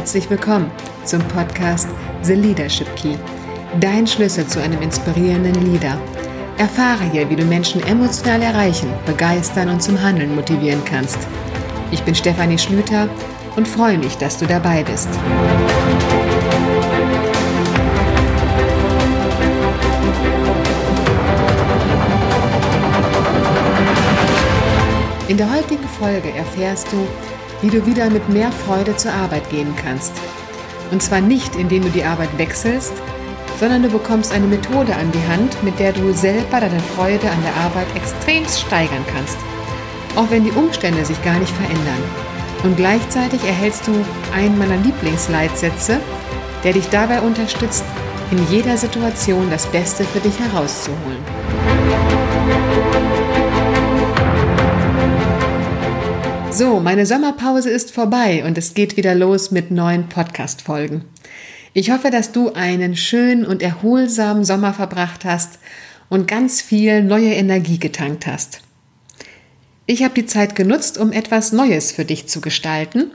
Herzlich willkommen zum Podcast The Leadership Key, dein Schlüssel zu einem inspirierenden Leader. Erfahre hier, wie du Menschen emotional erreichen, begeistern und zum Handeln motivieren kannst. Ich bin Stefanie Schlüter und freue mich, dass du dabei bist. In der heutigen Folge erfährst du, wie du wieder mit mehr Freude zur Arbeit gehen kannst. Und zwar nicht, indem du die Arbeit wechselst, sondern du bekommst eine Methode an die Hand, mit der du selber deine Freude an der Arbeit extremst steigern kannst. Auch wenn die Umstände sich gar nicht verändern. Und gleichzeitig erhältst du einen meiner Lieblingsleitsätze, der dich dabei unterstützt, in jeder Situation das Beste für dich herauszuholen. So, meine Sommerpause ist vorbei und es geht wieder los mit neuen Podcast-Folgen. Ich hoffe, dass du einen schönen und erholsamen Sommer verbracht hast und ganz viel neue Energie getankt hast. Ich habe die Zeit genutzt, um etwas Neues für dich zu gestalten,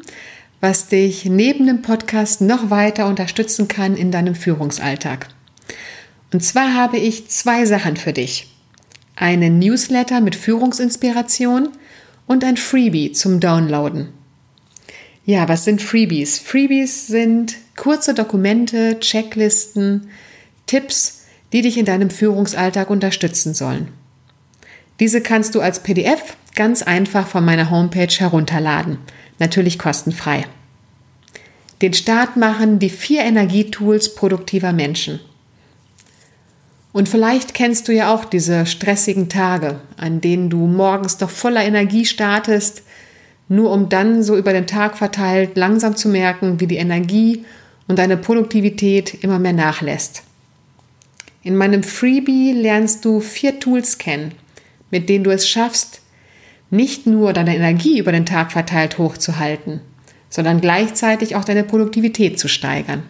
was dich neben dem Podcast noch weiter unterstützen kann in deinem Führungsalltag. Und zwar habe ich zwei Sachen für dich. Einen Newsletter mit Führungsinspiration – und ein Freebie zum Downloaden. Ja, was sind Freebies? Freebies sind kurze Dokumente, Checklisten, Tipps, die dich in deinem Führungsalltag unterstützen sollen. Diese kannst du als PDF ganz einfach von meiner Homepage herunterladen, natürlich kostenfrei. Den Start machen die vier Energietools produktiver Menschen. Und vielleicht kennst du ja auch diese stressigen Tage, an denen du morgens noch voller Energie startest, nur um dann so über den Tag verteilt langsam zu merken, wie die Energie und deine Produktivität immer mehr nachlässt. In meinem Freebie lernst du vier Tools kennen, mit denen du es schaffst, nicht nur deine Energie über den Tag verteilt hochzuhalten, sondern gleichzeitig auch deine Produktivität zu steigern.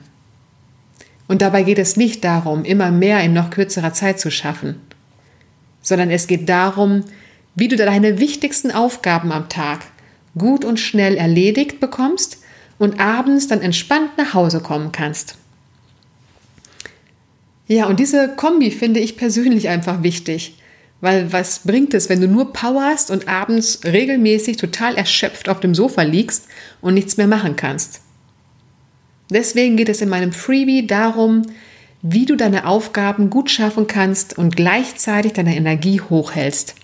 Und dabei geht es nicht darum, immer mehr in noch kürzerer Zeit zu schaffen, sondern es geht darum, wie du deine wichtigsten Aufgaben am Tag gut und schnell erledigt bekommst und abends dann entspannt nach Hause kommen kannst. Ja, und diese Kombi finde ich persönlich einfach wichtig, weil was bringt es, wenn du nur powerst und abends regelmäßig total erschöpft auf dem Sofa liegst und nichts mehr machen kannst? Deswegen geht es in meinem Freebie darum, wie du deine Aufgaben gut schaffen kannst und gleichzeitig deine Energie hochhältst.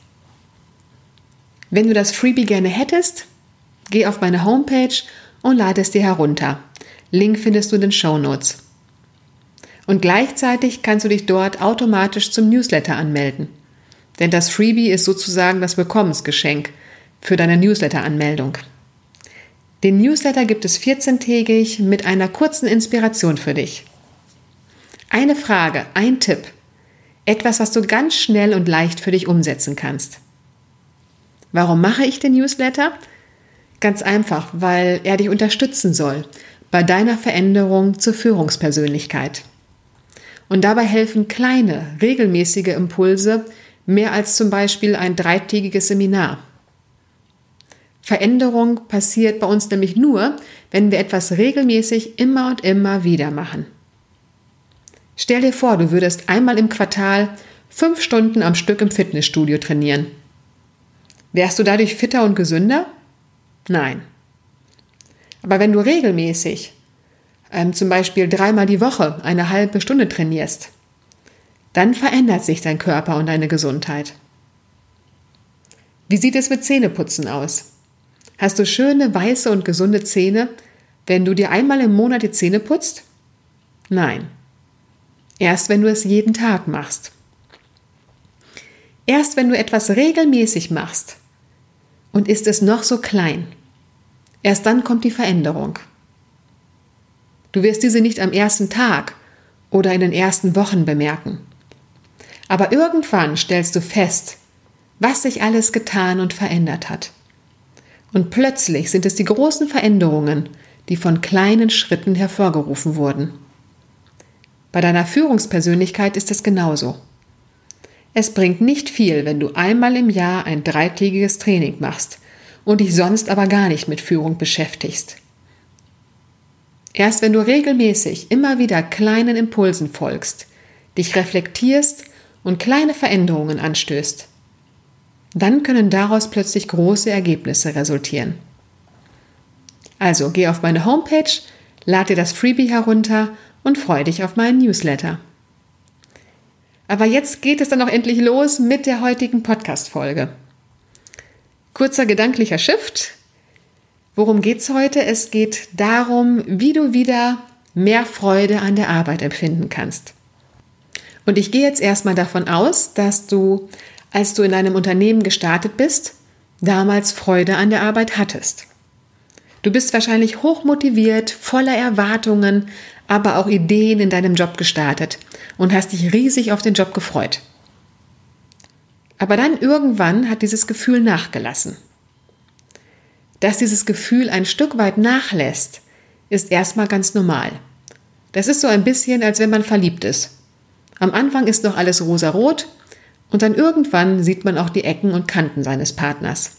Wenn du das Freebie gerne hättest, geh auf meine Homepage und lade es dir herunter. Link findest du in den Show Notes. Und gleichzeitig kannst du dich dort automatisch zum Newsletter anmelden. Denn das Freebie ist sozusagen das Willkommensgeschenk für deine Newsletter-Anmeldung. Den Newsletter gibt es 14-tägig mit einer kurzen Inspiration für dich. Eine Frage, ein Tipp, etwas, was du ganz schnell und leicht für dich umsetzen kannst. Warum mache ich den Newsletter? Ganz einfach, weil er dich unterstützen soll bei deiner Veränderung zur Führungspersönlichkeit. Und dabei helfen kleine, regelmäßige Impulse mehr als zum Beispiel ein dreitägiges Seminar. Veränderung passiert bei uns nämlich nur, wenn wir etwas regelmäßig immer und immer wieder machen. Stell dir vor, du würdest einmal im Quartal fünf Stunden am Stück im Fitnessstudio trainieren. Wärst du dadurch fitter und gesünder? Nein. Aber wenn du regelmäßig, ähm, zum Beispiel dreimal die Woche, eine halbe Stunde trainierst, dann verändert sich dein Körper und deine Gesundheit. Wie sieht es mit Zähneputzen aus? Hast du schöne, weiße und gesunde Zähne, wenn du dir einmal im Monat die Zähne putzt? Nein. Erst wenn du es jeden Tag machst. Erst wenn du etwas regelmäßig machst und ist es noch so klein, erst dann kommt die Veränderung. Du wirst diese nicht am ersten Tag oder in den ersten Wochen bemerken. Aber irgendwann stellst du fest, was sich alles getan und verändert hat. Und plötzlich sind es die großen Veränderungen, die von kleinen Schritten hervorgerufen wurden. Bei deiner Führungspersönlichkeit ist es genauso. Es bringt nicht viel, wenn du einmal im Jahr ein dreitägiges Training machst und dich sonst aber gar nicht mit Führung beschäftigst. Erst wenn du regelmäßig immer wieder kleinen Impulsen folgst, dich reflektierst und kleine Veränderungen anstößt, dann können daraus plötzlich große Ergebnisse resultieren. Also geh auf meine Homepage, lad dir das Freebie herunter und freu dich auf meinen Newsletter. Aber jetzt geht es dann auch endlich los mit der heutigen Podcast-Folge. Kurzer gedanklicher Shift. Worum geht's heute? Es geht darum, wie du wieder mehr Freude an der Arbeit empfinden kannst. Und ich gehe jetzt erstmal davon aus, dass du, als du in einem Unternehmen gestartet bist, damals Freude an der Arbeit hattest. Du bist wahrscheinlich hochmotiviert, voller Erwartungen, aber auch Ideen in deinem Job gestartet und hast dich riesig auf den Job gefreut. Aber dann irgendwann hat dieses Gefühl nachgelassen. Dass dieses Gefühl ein Stück weit nachlässt, ist erstmal ganz normal. Das ist so ein bisschen, als wenn man verliebt ist. Am Anfang ist noch alles rosarot und dann irgendwann sieht man auch die Ecken und Kanten seines Partners.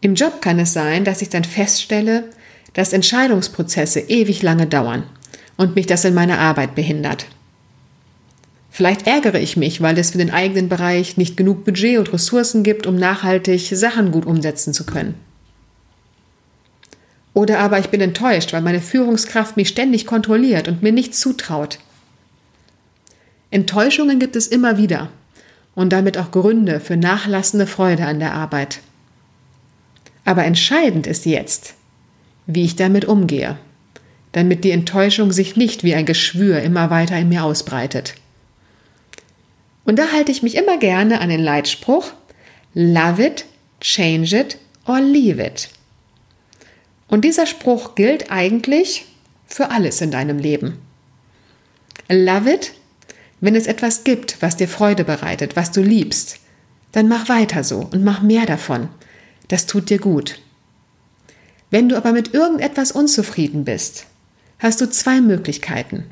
Im Job kann es sein, dass ich dann feststelle, dass Entscheidungsprozesse ewig lange dauern und mich das in meiner Arbeit behindert. Vielleicht ärgere ich mich, weil es für den eigenen Bereich nicht genug Budget und Ressourcen gibt, um nachhaltig Sachen gut umsetzen zu können. Oder aber ich bin enttäuscht, weil meine Führungskraft mich ständig kontrolliert und mir nichts zutraut. Enttäuschungen gibt es immer wieder und damit auch Gründe für nachlassende Freude an der Arbeit. Aber entscheidend ist jetzt, wie ich damit umgehe, damit die Enttäuschung sich nicht wie ein Geschwür immer weiter in mir ausbreitet. Und da halte ich mich immer gerne an den Leitspruch Love it, change it or leave it. Und dieser Spruch gilt eigentlich für alles in deinem Leben. Love it, wenn es etwas gibt, was dir Freude bereitet, was du liebst, dann mach weiter so und mach mehr davon. Das tut dir gut. Wenn du aber mit irgendetwas unzufrieden bist, hast du zwei Möglichkeiten.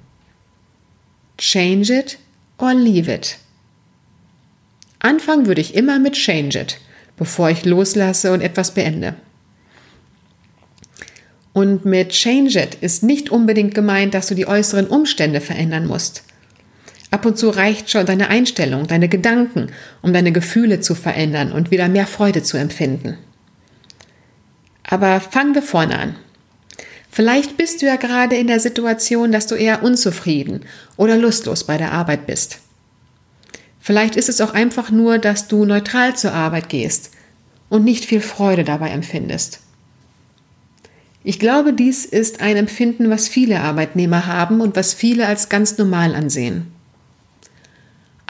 Change it or leave it. Anfangen würde ich immer mit Change it, bevor ich loslasse und etwas beende. Und mit Change it ist nicht unbedingt gemeint, dass du die äußeren Umstände verändern musst. Ab und zu reicht schon deine Einstellung, deine Gedanken, um deine Gefühle zu verändern und wieder mehr Freude zu empfinden. Aber fangen wir vorne an. Vielleicht bist du ja gerade in der Situation, dass du eher unzufrieden oder lustlos bei der Arbeit bist. Vielleicht ist es auch einfach nur, dass du neutral zur Arbeit gehst und nicht viel Freude dabei empfindest. Ich glaube, dies ist ein Empfinden, was viele Arbeitnehmer haben und was viele als ganz normal ansehen.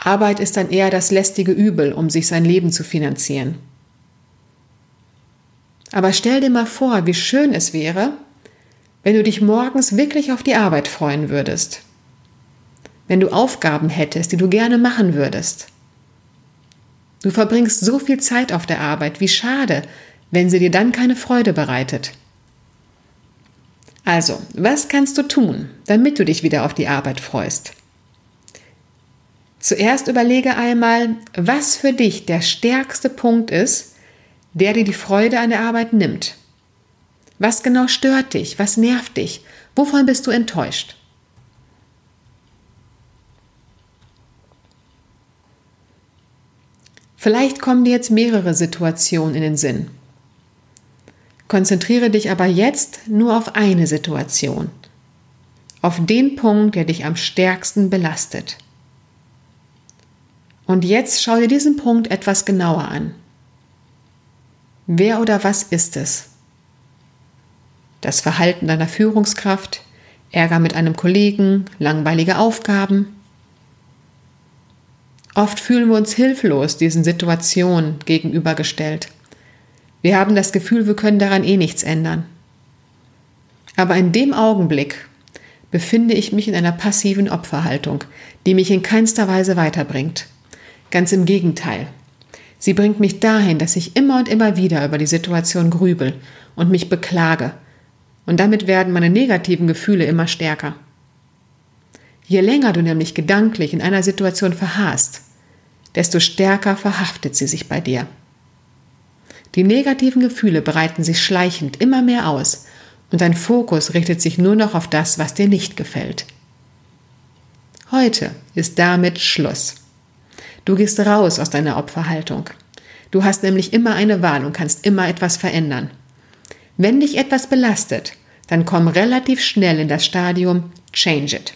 Arbeit ist dann eher das lästige Übel, um sich sein Leben zu finanzieren. Aber stell dir mal vor, wie schön es wäre, wenn du dich morgens wirklich auf die Arbeit freuen würdest wenn du Aufgaben hättest, die du gerne machen würdest. Du verbringst so viel Zeit auf der Arbeit, wie schade, wenn sie dir dann keine Freude bereitet. Also, was kannst du tun, damit du dich wieder auf die Arbeit freust? Zuerst überlege einmal, was für dich der stärkste Punkt ist, der dir die Freude an der Arbeit nimmt. Was genau stört dich? Was nervt dich? Wovon bist du enttäuscht? Vielleicht kommen dir jetzt mehrere Situationen in den Sinn. Konzentriere dich aber jetzt nur auf eine Situation, auf den Punkt, der dich am stärksten belastet. Und jetzt schau dir diesen Punkt etwas genauer an. Wer oder was ist es? Das Verhalten deiner Führungskraft, Ärger mit einem Kollegen, langweilige Aufgaben, Oft fühlen wir uns hilflos diesen Situationen gegenübergestellt. Wir haben das Gefühl, wir können daran eh nichts ändern. Aber in dem Augenblick befinde ich mich in einer passiven Opferhaltung, die mich in keinster Weise weiterbringt. Ganz im Gegenteil. Sie bringt mich dahin, dass ich immer und immer wieder über die Situation grübel und mich beklage. Und damit werden meine negativen Gefühle immer stärker. Je länger du nämlich gedanklich in einer Situation verharrst, desto stärker verhaftet sie sich bei dir. Die negativen Gefühle breiten sich schleichend immer mehr aus und dein Fokus richtet sich nur noch auf das, was dir nicht gefällt. Heute ist damit Schluss. Du gehst raus aus deiner Opferhaltung. Du hast nämlich immer eine Wahl und kannst immer etwas verändern. Wenn dich etwas belastet, dann komm relativ schnell in das Stadium Change it.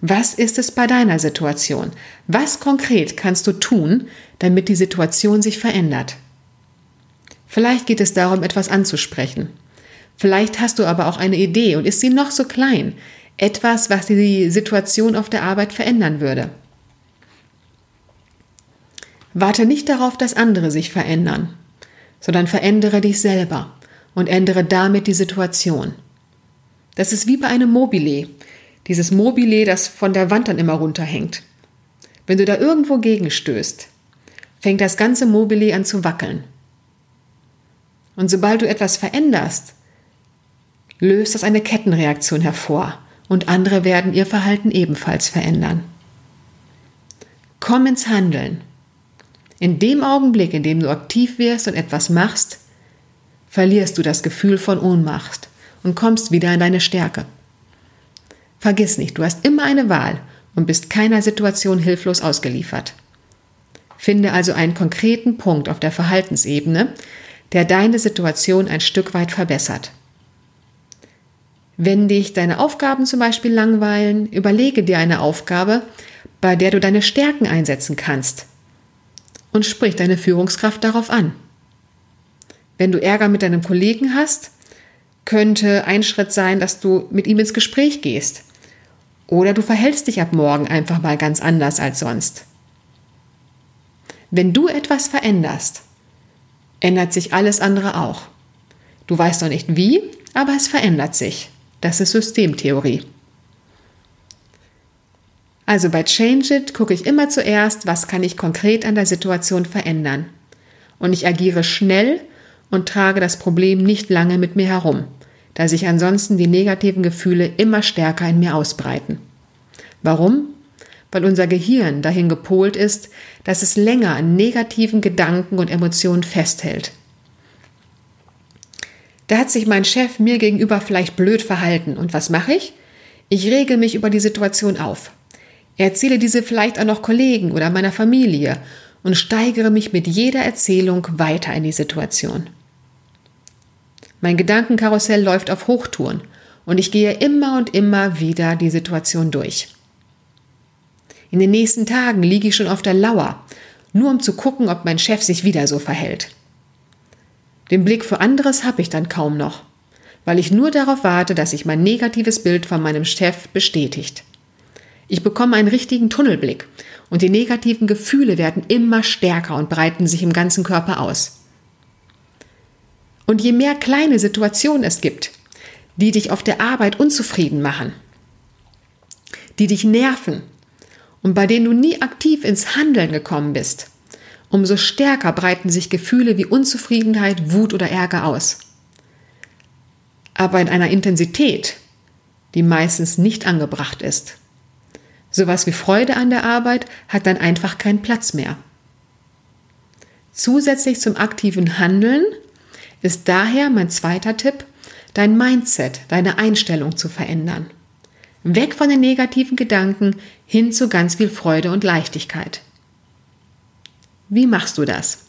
Was ist es bei deiner Situation? Was konkret kannst du tun, damit die Situation sich verändert? Vielleicht geht es darum, etwas anzusprechen. Vielleicht hast du aber auch eine Idee und ist sie noch so klein. Etwas, was die Situation auf der Arbeit verändern würde. Warte nicht darauf, dass andere sich verändern, sondern verändere dich selber und ändere damit die Situation. Das ist wie bei einem Mobile. Dieses Mobile, das von der Wand dann immer runterhängt. Wenn du da irgendwo gegenstößt, fängt das ganze Mobile an zu wackeln. Und sobald du etwas veränderst, löst das eine Kettenreaktion hervor und andere werden ihr Verhalten ebenfalls verändern. Komm ins Handeln. In dem Augenblick, in dem du aktiv wirst und etwas machst, verlierst du das Gefühl von Ohnmacht und kommst wieder in deine Stärke. Vergiss nicht, du hast immer eine Wahl und bist keiner Situation hilflos ausgeliefert. Finde also einen konkreten Punkt auf der Verhaltensebene, der deine Situation ein Stück weit verbessert. Wenn dich deine Aufgaben zum Beispiel langweilen, überlege dir eine Aufgabe, bei der du deine Stärken einsetzen kannst und sprich deine Führungskraft darauf an. Wenn du Ärger mit deinem Kollegen hast, könnte ein Schritt sein, dass du mit ihm ins Gespräch gehst. Oder du verhältst dich ab morgen einfach mal ganz anders als sonst. Wenn du etwas veränderst, ändert sich alles andere auch. Du weißt noch nicht wie, aber es verändert sich. Das ist Systemtheorie. Also bei Change It gucke ich immer zuerst, was kann ich konkret an der Situation verändern. Und ich agiere schnell und trage das Problem nicht lange mit mir herum, da sich ansonsten die negativen Gefühle immer stärker in mir ausbreiten. Warum? Weil unser Gehirn dahin gepolt ist, dass es länger an negativen Gedanken und Emotionen festhält. Da hat sich mein Chef mir gegenüber vielleicht blöd verhalten. Und was mache ich? Ich rege mich über die Situation auf. Erzähle diese vielleicht auch noch Kollegen oder meiner Familie und steigere mich mit jeder Erzählung weiter in die Situation. Mein Gedankenkarussell läuft auf Hochtouren und ich gehe immer und immer wieder die Situation durch. In den nächsten Tagen liege ich schon auf der Lauer, nur um zu gucken, ob mein Chef sich wieder so verhält. Den Blick für anderes habe ich dann kaum noch, weil ich nur darauf warte, dass sich mein negatives Bild von meinem Chef bestätigt. Ich bekomme einen richtigen Tunnelblick und die negativen Gefühle werden immer stärker und breiten sich im ganzen Körper aus. Und je mehr kleine Situationen es gibt, die dich auf der Arbeit unzufrieden machen, die dich nerven und bei denen du nie aktiv ins Handeln gekommen bist, umso stärker breiten sich Gefühle wie Unzufriedenheit, Wut oder Ärger aus. Aber in einer Intensität, die meistens nicht angebracht ist. Sowas wie Freude an der Arbeit hat dann einfach keinen Platz mehr. Zusätzlich zum aktiven Handeln ist daher mein zweiter Tipp, dein Mindset, deine Einstellung zu verändern. Weg von den negativen Gedanken hin zu ganz viel Freude und Leichtigkeit. Wie machst du das?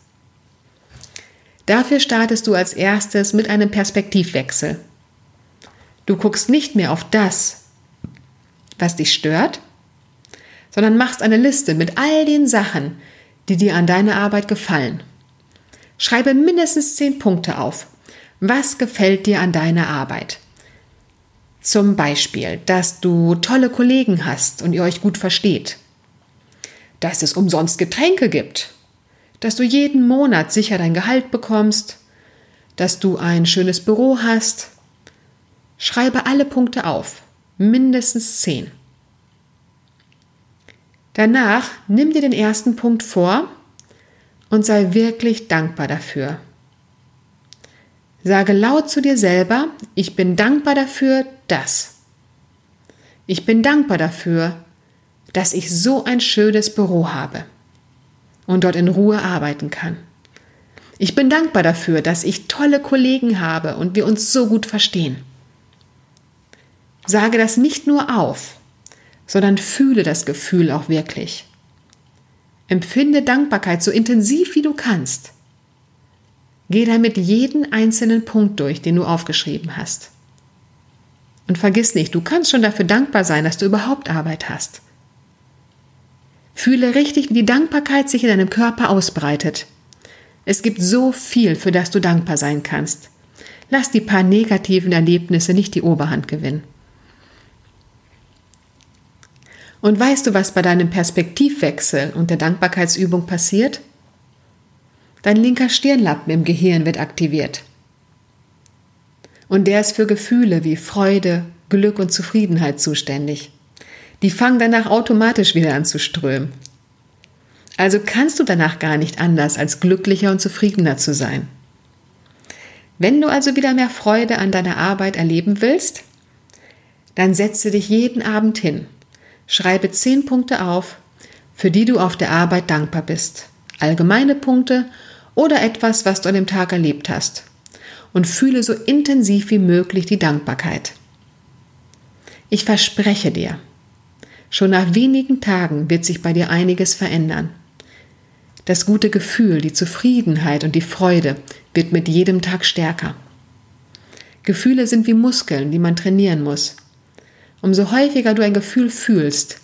Dafür startest du als erstes mit einem Perspektivwechsel. Du guckst nicht mehr auf das, was dich stört, sondern machst eine Liste mit all den Sachen, die dir an deiner Arbeit gefallen. Schreibe mindestens zehn Punkte auf. Was gefällt dir an deiner Arbeit? Zum Beispiel, dass du tolle Kollegen hast und ihr euch gut versteht. Dass es umsonst Getränke gibt. Dass du jeden Monat sicher dein Gehalt bekommst. Dass du ein schönes Büro hast. Schreibe alle Punkte auf. Mindestens zehn. Danach nimm dir den ersten Punkt vor und sei wirklich dankbar dafür. Sage laut zu dir selber, ich bin dankbar dafür, dass. Ich bin dankbar dafür, dass ich so ein schönes Büro habe und dort in Ruhe arbeiten kann. Ich bin dankbar dafür, dass ich tolle Kollegen habe und wir uns so gut verstehen. Sage das nicht nur auf, sondern fühle das Gefühl auch wirklich. Empfinde Dankbarkeit so intensiv wie du kannst. Geh damit jeden einzelnen Punkt durch, den du aufgeschrieben hast. Und vergiss nicht, du kannst schon dafür dankbar sein, dass du überhaupt Arbeit hast. Fühle richtig, wie die Dankbarkeit sich in deinem Körper ausbreitet. Es gibt so viel, für das du dankbar sein kannst. Lass die paar negativen Erlebnisse nicht die Oberhand gewinnen. Und weißt du, was bei deinem Perspektivwechsel und der Dankbarkeitsübung passiert? Dein linker Stirnlappen im Gehirn wird aktiviert. Und der ist für Gefühle wie Freude, Glück und Zufriedenheit zuständig. Die fangen danach automatisch wieder an zu strömen. Also kannst du danach gar nicht anders, als glücklicher und zufriedener zu sein. Wenn du also wieder mehr Freude an deiner Arbeit erleben willst, dann setze dich jeden Abend hin, schreibe zehn Punkte auf, für die du auf der Arbeit dankbar bist, allgemeine Punkte oder etwas, was du an dem Tag erlebt hast, und fühle so intensiv wie möglich die Dankbarkeit. Ich verspreche dir, schon nach wenigen Tagen wird sich bei dir einiges verändern. Das gute Gefühl, die Zufriedenheit und die Freude wird mit jedem Tag stärker. Gefühle sind wie Muskeln, die man trainieren muss. Umso häufiger du ein Gefühl fühlst,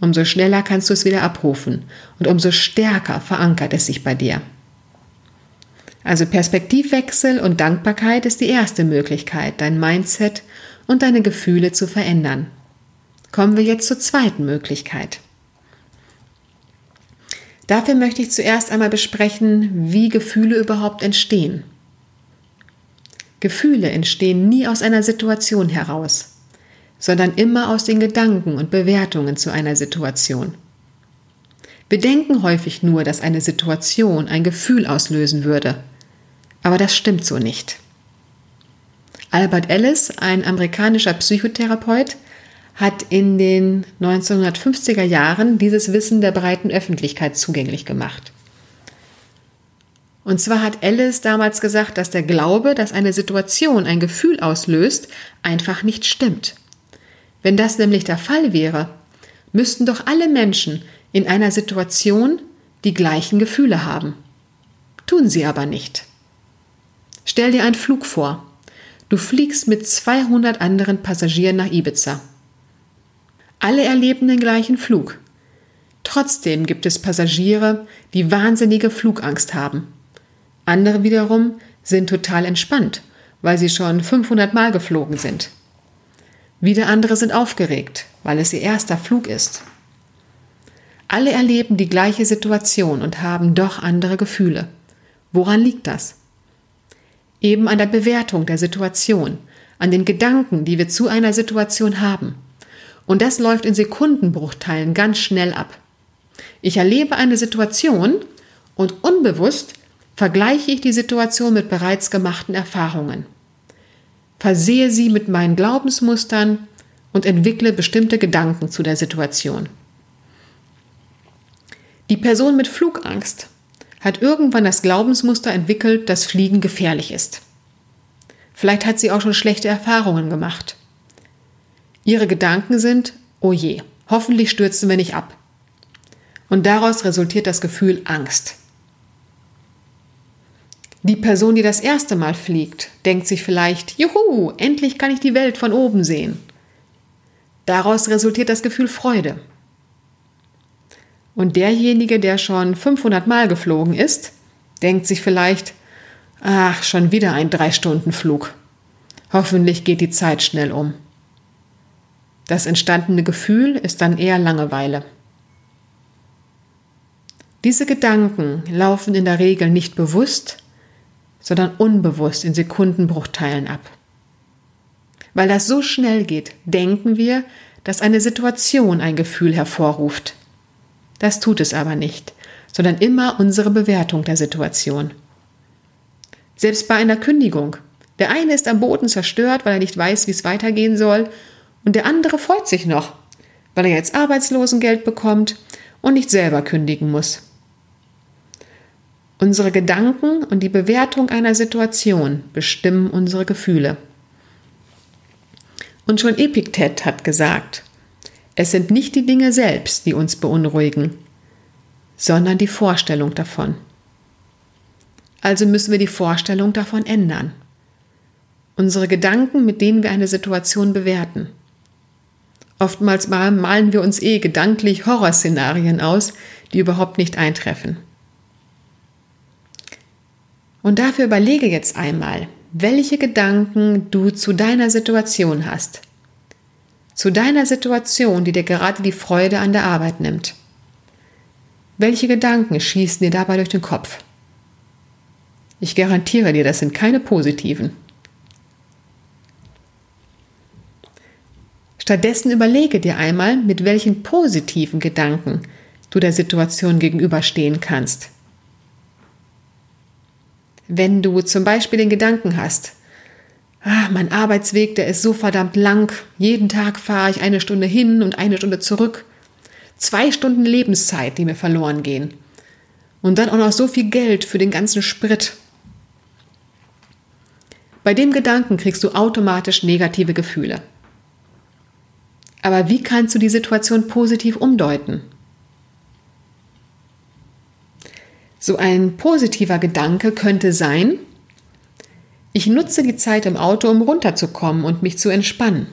umso schneller kannst du es wieder abrufen und umso stärker verankert es sich bei dir. Also Perspektivwechsel und Dankbarkeit ist die erste Möglichkeit, dein Mindset und deine Gefühle zu verändern. Kommen wir jetzt zur zweiten Möglichkeit. Dafür möchte ich zuerst einmal besprechen, wie Gefühle überhaupt entstehen. Gefühle entstehen nie aus einer Situation heraus, sondern immer aus den Gedanken und Bewertungen zu einer Situation. Wir denken häufig nur, dass eine Situation ein Gefühl auslösen würde, aber das stimmt so nicht. Albert Ellis, ein amerikanischer Psychotherapeut, hat in den 1950er Jahren dieses Wissen der breiten Öffentlichkeit zugänglich gemacht. Und zwar hat Alice damals gesagt, dass der Glaube, dass eine Situation ein Gefühl auslöst, einfach nicht stimmt. Wenn das nämlich der Fall wäre, müssten doch alle Menschen in einer Situation die gleichen Gefühle haben. Tun sie aber nicht. Stell dir einen Flug vor. Du fliegst mit 200 anderen Passagieren nach Ibiza. Alle erleben den gleichen Flug. Trotzdem gibt es Passagiere, die wahnsinnige Flugangst haben. Andere wiederum sind total entspannt, weil sie schon 500 Mal geflogen sind. Wieder andere sind aufgeregt, weil es ihr erster Flug ist. Alle erleben die gleiche Situation und haben doch andere Gefühle. Woran liegt das? Eben an der Bewertung der Situation, an den Gedanken, die wir zu einer Situation haben. Und das läuft in Sekundenbruchteilen ganz schnell ab. Ich erlebe eine Situation und unbewusst vergleiche ich die Situation mit bereits gemachten Erfahrungen, versehe sie mit meinen Glaubensmustern und entwickle bestimmte Gedanken zu der Situation. Die Person mit Flugangst hat irgendwann das Glaubensmuster entwickelt, dass Fliegen gefährlich ist. Vielleicht hat sie auch schon schlechte Erfahrungen gemacht. Ihre Gedanken sind, oh je, hoffentlich stürzen wir nicht ab. Und daraus resultiert das Gefühl Angst. Die Person, die das erste Mal fliegt, denkt sich vielleicht, juhu, endlich kann ich die Welt von oben sehen. Daraus resultiert das Gefühl Freude. Und derjenige, der schon 500 Mal geflogen ist, denkt sich vielleicht, ach, schon wieder ein Drei-Stunden-Flug. Hoffentlich geht die Zeit schnell um. Das entstandene Gefühl ist dann eher Langeweile. Diese Gedanken laufen in der Regel nicht bewusst, sondern unbewusst in Sekundenbruchteilen ab. Weil das so schnell geht, denken wir, dass eine Situation ein Gefühl hervorruft. Das tut es aber nicht, sondern immer unsere Bewertung der Situation. Selbst bei einer Kündigung. Der eine ist am Boden zerstört, weil er nicht weiß, wie es weitergehen soll, und der andere freut sich noch, weil er jetzt Arbeitslosengeld bekommt und nicht selber kündigen muss. Unsere Gedanken und die Bewertung einer Situation bestimmen unsere Gefühle. Und schon Epiktet hat gesagt, es sind nicht die Dinge selbst, die uns beunruhigen, sondern die Vorstellung davon. Also müssen wir die Vorstellung davon ändern. Unsere Gedanken, mit denen wir eine Situation bewerten. Oftmals malen wir uns eh gedanklich Horrorszenarien aus, die überhaupt nicht eintreffen. Und dafür überlege jetzt einmal, welche Gedanken du zu deiner Situation hast. Zu deiner Situation, die dir gerade die Freude an der Arbeit nimmt. Welche Gedanken schießen dir dabei durch den Kopf? Ich garantiere dir, das sind keine positiven. Stattdessen überlege dir einmal, mit welchen positiven Gedanken du der Situation gegenüberstehen kannst. Wenn du zum Beispiel den Gedanken hast, ah, mein Arbeitsweg, der ist so verdammt lang, jeden Tag fahre ich eine Stunde hin und eine Stunde zurück, zwei Stunden Lebenszeit, die mir verloren gehen. Und dann auch noch so viel Geld für den ganzen Sprit. Bei dem Gedanken kriegst du automatisch negative Gefühle. Aber wie kannst du die Situation positiv umdeuten? So ein positiver Gedanke könnte sein, ich nutze die Zeit im Auto, um runterzukommen und mich zu entspannen.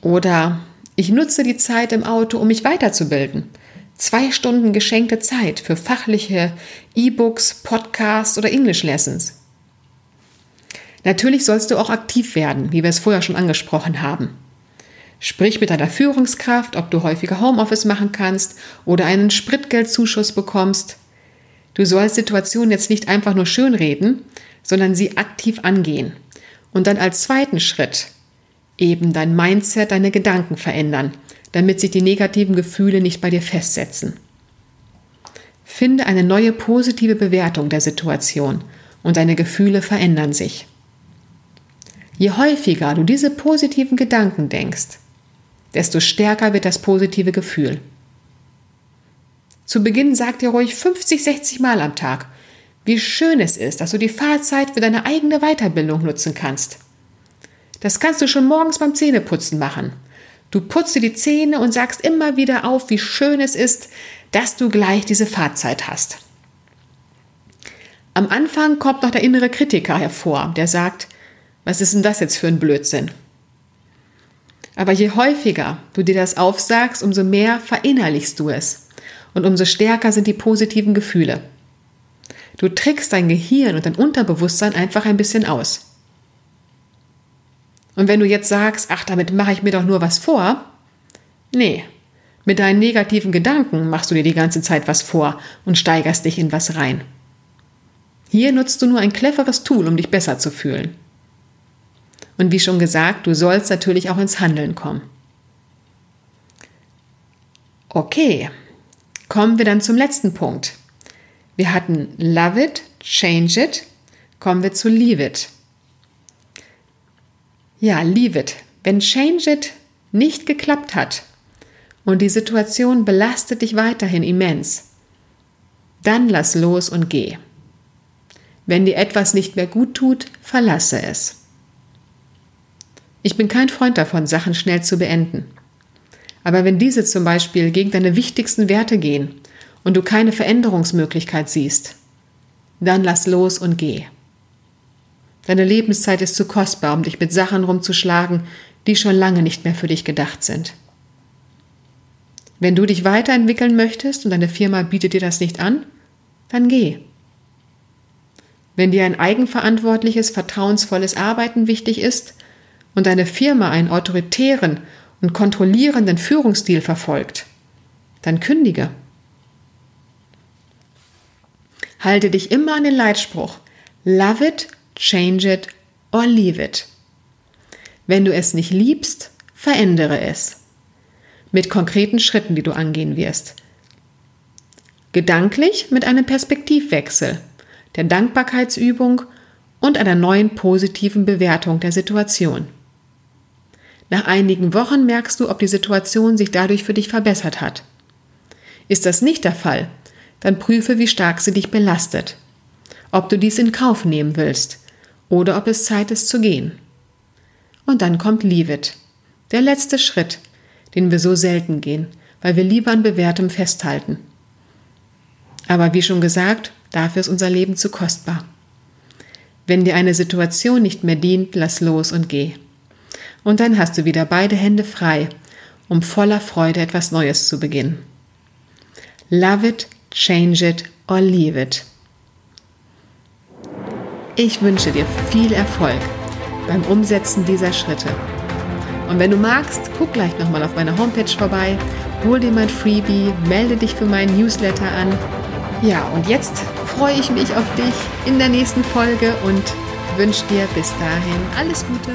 Oder ich nutze die Zeit im Auto, um mich weiterzubilden. Zwei Stunden geschenkte Zeit für fachliche E-Books, Podcasts oder English Lessons. Natürlich sollst du auch aktiv werden, wie wir es vorher schon angesprochen haben. Sprich mit deiner Führungskraft, ob du häufiger Homeoffice machen kannst oder einen Spritgeldzuschuss bekommst. Du sollst Situationen jetzt nicht einfach nur schönreden, sondern sie aktiv angehen. Und dann als zweiten Schritt eben dein Mindset, deine Gedanken verändern, damit sich die negativen Gefühle nicht bei dir festsetzen. Finde eine neue positive Bewertung der Situation und deine Gefühle verändern sich. Je häufiger du diese positiven Gedanken denkst, desto stärker wird das positive Gefühl. Zu Beginn sagt ihr ruhig 50, 60 Mal am Tag, wie schön es ist, dass du die Fahrzeit für deine eigene Weiterbildung nutzen kannst. Das kannst du schon morgens beim Zähneputzen machen. Du putzt dir die Zähne und sagst immer wieder auf, wie schön es ist, dass du gleich diese Fahrzeit hast. Am Anfang kommt noch der innere Kritiker hervor, der sagt, was ist denn das jetzt für ein Blödsinn? Aber je häufiger du dir das aufsagst, umso mehr verinnerlichst du es und umso stärker sind die positiven Gefühle. Du trickst dein Gehirn und dein Unterbewusstsein einfach ein bisschen aus. Und wenn du jetzt sagst, ach, damit mache ich mir doch nur was vor, nee, mit deinen negativen Gedanken machst du dir die ganze Zeit was vor und steigerst dich in was rein. Hier nutzt du nur ein cleveres Tool, um dich besser zu fühlen. Und wie schon gesagt, du sollst natürlich auch ins Handeln kommen. Okay, kommen wir dann zum letzten Punkt. Wir hatten Love it, Change it, kommen wir zu Leave it. Ja, Leave it. Wenn Change it nicht geklappt hat und die Situation belastet dich weiterhin immens, dann lass los und geh. Wenn dir etwas nicht mehr gut tut, verlasse es. Ich bin kein Freund davon, Sachen schnell zu beenden. Aber wenn diese zum Beispiel gegen deine wichtigsten Werte gehen und du keine Veränderungsmöglichkeit siehst, dann lass los und geh. Deine Lebenszeit ist zu kostbar, um dich mit Sachen rumzuschlagen, die schon lange nicht mehr für dich gedacht sind. Wenn du dich weiterentwickeln möchtest und deine Firma bietet dir das nicht an, dann geh. Wenn dir ein eigenverantwortliches, vertrauensvolles Arbeiten wichtig ist, und deine Firma einen autoritären und kontrollierenden Führungsstil verfolgt, dann kündige. Halte dich immer an den Leitspruch Love it, change it or leave it. Wenn du es nicht liebst, verändere es. Mit konkreten Schritten, die du angehen wirst. Gedanklich mit einem Perspektivwechsel, der Dankbarkeitsübung und einer neuen positiven Bewertung der Situation. Nach einigen Wochen merkst du, ob die Situation sich dadurch für dich verbessert hat. Ist das nicht der Fall, dann prüfe, wie stark sie dich belastet, ob du dies in Kauf nehmen willst oder ob es Zeit ist zu gehen. Und dann kommt Leave it, der letzte Schritt, den wir so selten gehen, weil wir lieber an bewährtem festhalten. Aber wie schon gesagt, dafür ist unser Leben zu kostbar. Wenn dir eine Situation nicht mehr dient, lass los und geh. Und dann hast du wieder beide Hände frei, um voller Freude etwas Neues zu beginnen. Love it, change it or leave it. Ich wünsche dir viel Erfolg beim Umsetzen dieser Schritte. Und wenn du magst, guck gleich nochmal auf meiner Homepage vorbei, hol dir mein Freebie, melde dich für meinen Newsletter an. Ja, und jetzt freue ich mich auf dich in der nächsten Folge und wünsche dir bis dahin alles Gute.